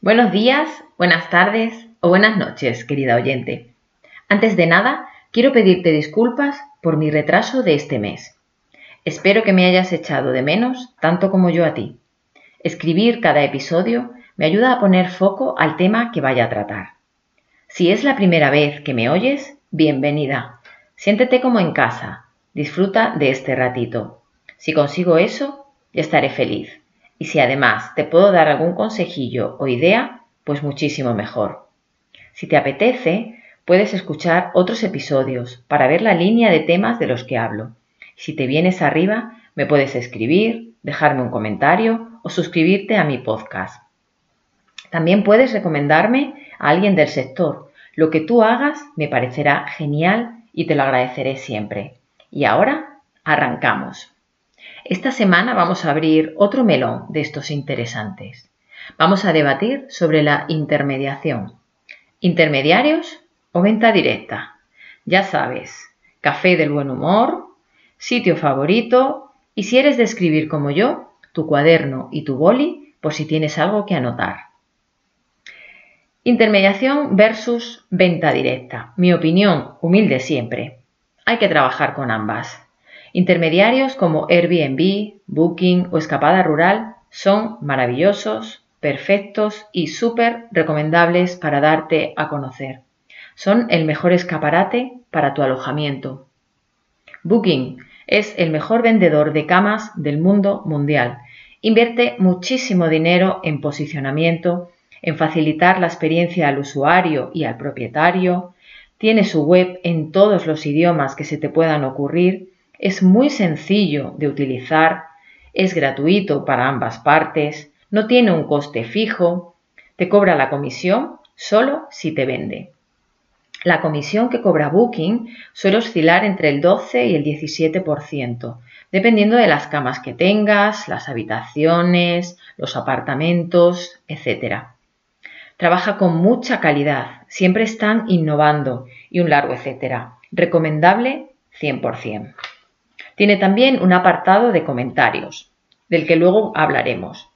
Buenos días, buenas tardes o buenas noches, querida oyente. Antes de nada, quiero pedirte disculpas por mi retraso de este mes. Espero que me hayas echado de menos tanto como yo a ti. Escribir cada episodio me ayuda a poner foco al tema que vaya a tratar. Si es la primera vez que me oyes, bienvenida. Siéntete como en casa. Disfruta de este ratito. Si consigo eso, ya estaré feliz. Y si además te puedo dar algún consejillo o idea, pues muchísimo mejor. Si te apetece, puedes escuchar otros episodios para ver la línea de temas de los que hablo. Si te vienes arriba, me puedes escribir, dejarme un comentario o suscribirte a mi podcast. También puedes recomendarme a alguien del sector. Lo que tú hagas me parecerá genial y te lo agradeceré siempre. Y ahora, arrancamos. Esta semana vamos a abrir otro melón de estos interesantes. Vamos a debatir sobre la intermediación. ¿Intermediarios o venta directa? Ya sabes, café del buen humor, sitio favorito y si eres de escribir como yo, tu cuaderno y tu boli por si tienes algo que anotar. Intermediación versus venta directa. Mi opinión, humilde siempre. Hay que trabajar con ambas. Intermediarios como Airbnb, Booking o Escapada Rural son maravillosos, perfectos y súper recomendables para darte a conocer. Son el mejor escaparate para tu alojamiento. Booking es el mejor vendedor de camas del mundo mundial. Invierte muchísimo dinero en posicionamiento, en facilitar la experiencia al usuario y al propietario. Tiene su web en todos los idiomas que se te puedan ocurrir es muy sencillo de utilizar, es gratuito para ambas partes, no tiene un coste fijo, te cobra la comisión solo si te vende. La comisión que cobra Booking suele oscilar entre el 12 y el 17%, dependiendo de las camas que tengas, las habitaciones, los apartamentos, etc. Trabaja con mucha calidad, siempre están innovando y un largo etcétera. Recomendable 100%. Tiene también un apartado de comentarios, del que luego hablaremos.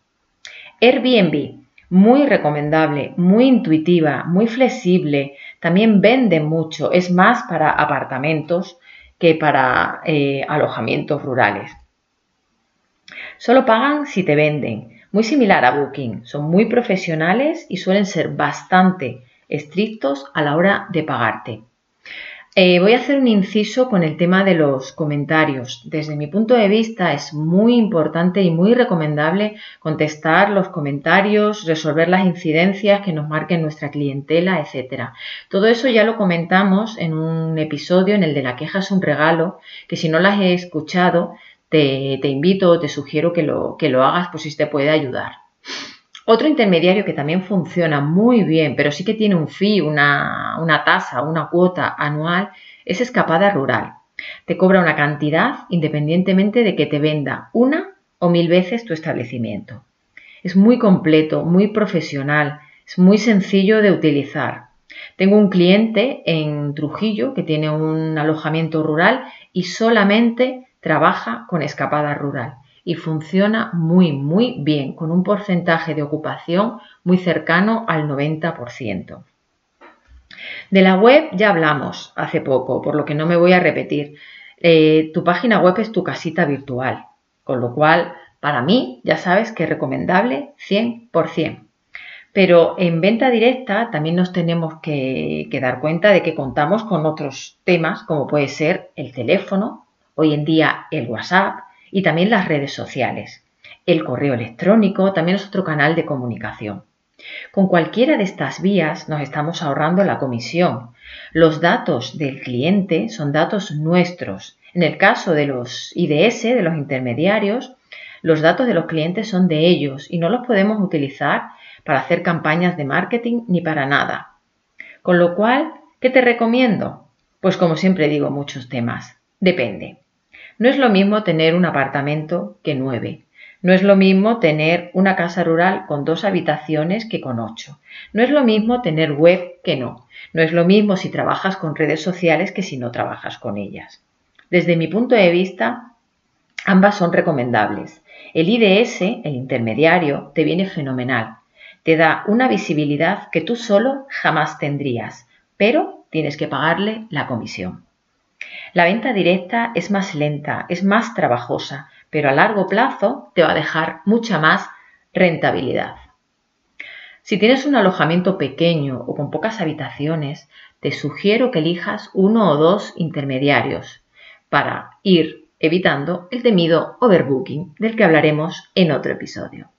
Airbnb, muy recomendable, muy intuitiva, muy flexible, también vende mucho, es más para apartamentos que para eh, alojamientos rurales. Solo pagan si te venden, muy similar a Booking, son muy profesionales y suelen ser bastante estrictos a la hora de pagarte. Eh, voy a hacer un inciso con el tema de los comentarios. Desde mi punto de vista es muy importante y muy recomendable contestar los comentarios, resolver las incidencias que nos marquen nuestra clientela, etc. Todo eso ya lo comentamos en un episodio en el de la queja es un regalo, que si no las he escuchado, te, te invito o te sugiero que lo, que lo hagas por si te puede ayudar. Otro intermediario que también funciona muy bien, pero sí que tiene un fee, una, tasa, una cuota anual, es Escapada Rural. Te cobra una cantidad independientemente de que te venda una o mil veces tu establecimiento. Es muy completo, muy profesional, es muy sencillo de utilizar. Tengo un cliente en Trujillo que tiene un alojamiento rural y solamente trabaja con escapada rural y funciona muy, muy bien, con un porcentaje de ocupación muy cercano al 90%. De la web ya hablamos hace poco, por lo que no me voy a repetir. Eh, tu página web es tu casita virtual, con lo cual para mí ya sabes que es recomendable 100%. Pero en venta directa también nos tenemos que, que, dar cuenta de que contamos con otros temas como puede ser el teléfono, hoy en día el WhatsApp, y también las redes sociales. El correo electrónico también es otro canal de comunicación. Con cualquiera de estas vías nos estamos ahorrando la comisión. Los datos del cliente son datos nuestros. En el caso de los IDS, de los intermediarios, los datos de los clientes son de ellos y no los podemos utilizar para hacer campañas de marketing ni para nada. Con lo cual, ¿qué te recomiendo? Pues como siempre digo muchos temas. Depende. No es lo mismo tener un apartamento que nueve. No es lo mismo tener una casa rural con dos habitaciones que con ocho. No es lo mismo tener web que no. No es lo mismo si trabajas con redes sociales que si no trabajas con ellas. Desde mi punto de vista, ambas son recomendables. El IDS, el intermediario, te viene fenomenal. Te da una visibilidad que tú solo jamás tendrías, pero tienes que pagarle la comisión. La venta directa es más lenta, es más trabajosa, pero a largo plazo te va a dejar mucha más rentabilidad. Si tienes un alojamiento pequeño o con pocas habitaciones, te sugiero que elijas uno o dos intermediarios para ir evitando el temido overbooking del que hablaremos en otro episodio.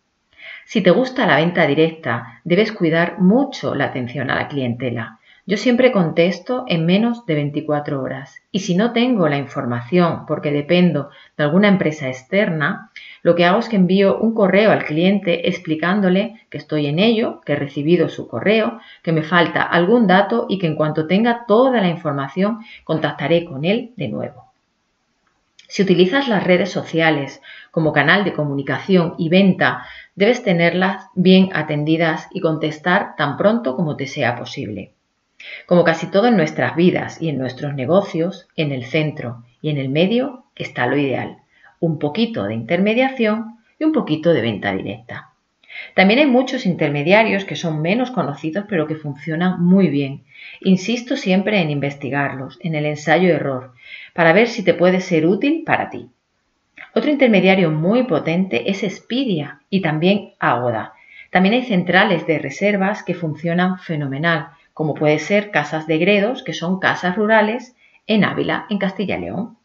Si te gusta la venta directa, debes cuidar mucho la atención a la clientela. Yo siempre contesto en menos de 24 horas y si no tengo la información porque dependo de alguna empresa externa, lo que hago es que envío un correo al cliente explicándole que estoy en ello, que he recibido su correo, que me falta algún dato y que en cuanto tenga toda la información contactaré con él de nuevo. Si utilizas las redes sociales como canal de comunicación y venta, debes tenerlas bien atendidas y contestar tan pronto como te sea posible. Como casi todo en nuestras vidas y en nuestros negocios, en el centro y en el medio está lo ideal. Un poquito de intermediación y un poquito de venta directa. También hay muchos intermediarios que son menos conocidos pero que funcionan muy bien. Insisto siempre en investigarlos, en el ensayo-error, para ver si te puede ser útil para ti. Otro intermediario muy potente es Expedia y también Agoda. También hay centrales de reservas que funcionan fenomenal como puede ser casas de gredos, que son casas rurales en Ávila, en Castilla y León.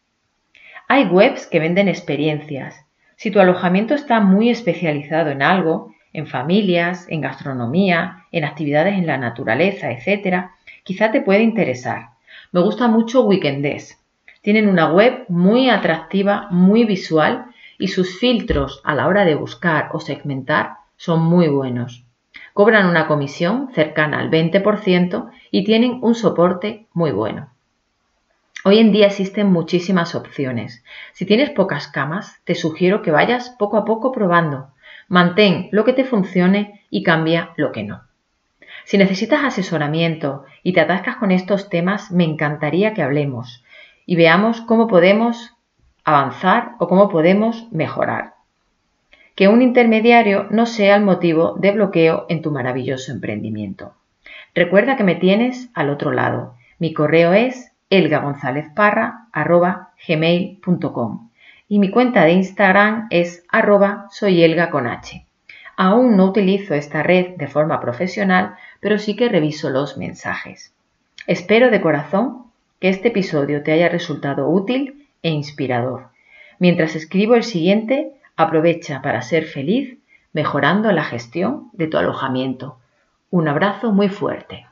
Hay webs que venden experiencias. Si tu alojamiento está muy especializado en algo, en familias, en gastronomía, en actividades en la naturaleza, etc., quizá te puede interesar. Me gusta mucho Weekendés. Tienen una web muy atractiva, muy visual y sus filtros a la hora de buscar o segmentar son muy buenos cobran una comisión cercana al 20% y tienen un soporte muy bueno. Hoy en día existen muchísimas opciones. Si tienes pocas camas, te sugiero que vayas poco a poco probando. Mantén lo que te funcione y cambia lo que no. Si necesitas asesoramiento y te atascas con estos temas, me encantaría que hablemos y veamos cómo podemos avanzar o cómo podemos mejorar que un intermediario no sea el motivo de bloqueo en tu maravilloso emprendimiento. Recuerda que me tienes al otro lado. Mi correo es elgagonzalezparra.gmail.com y mi cuenta de Instagram es arroba soyelga con h. Aún no utilizo esta red de forma profesional, pero sí que reviso los mensajes. Espero de corazón que este episodio te haya resultado útil e inspirador. Mientras escribo el siguiente, Aprovecha para ser feliz mejorando la gestión de tu alojamiento. Un abrazo muy fuerte.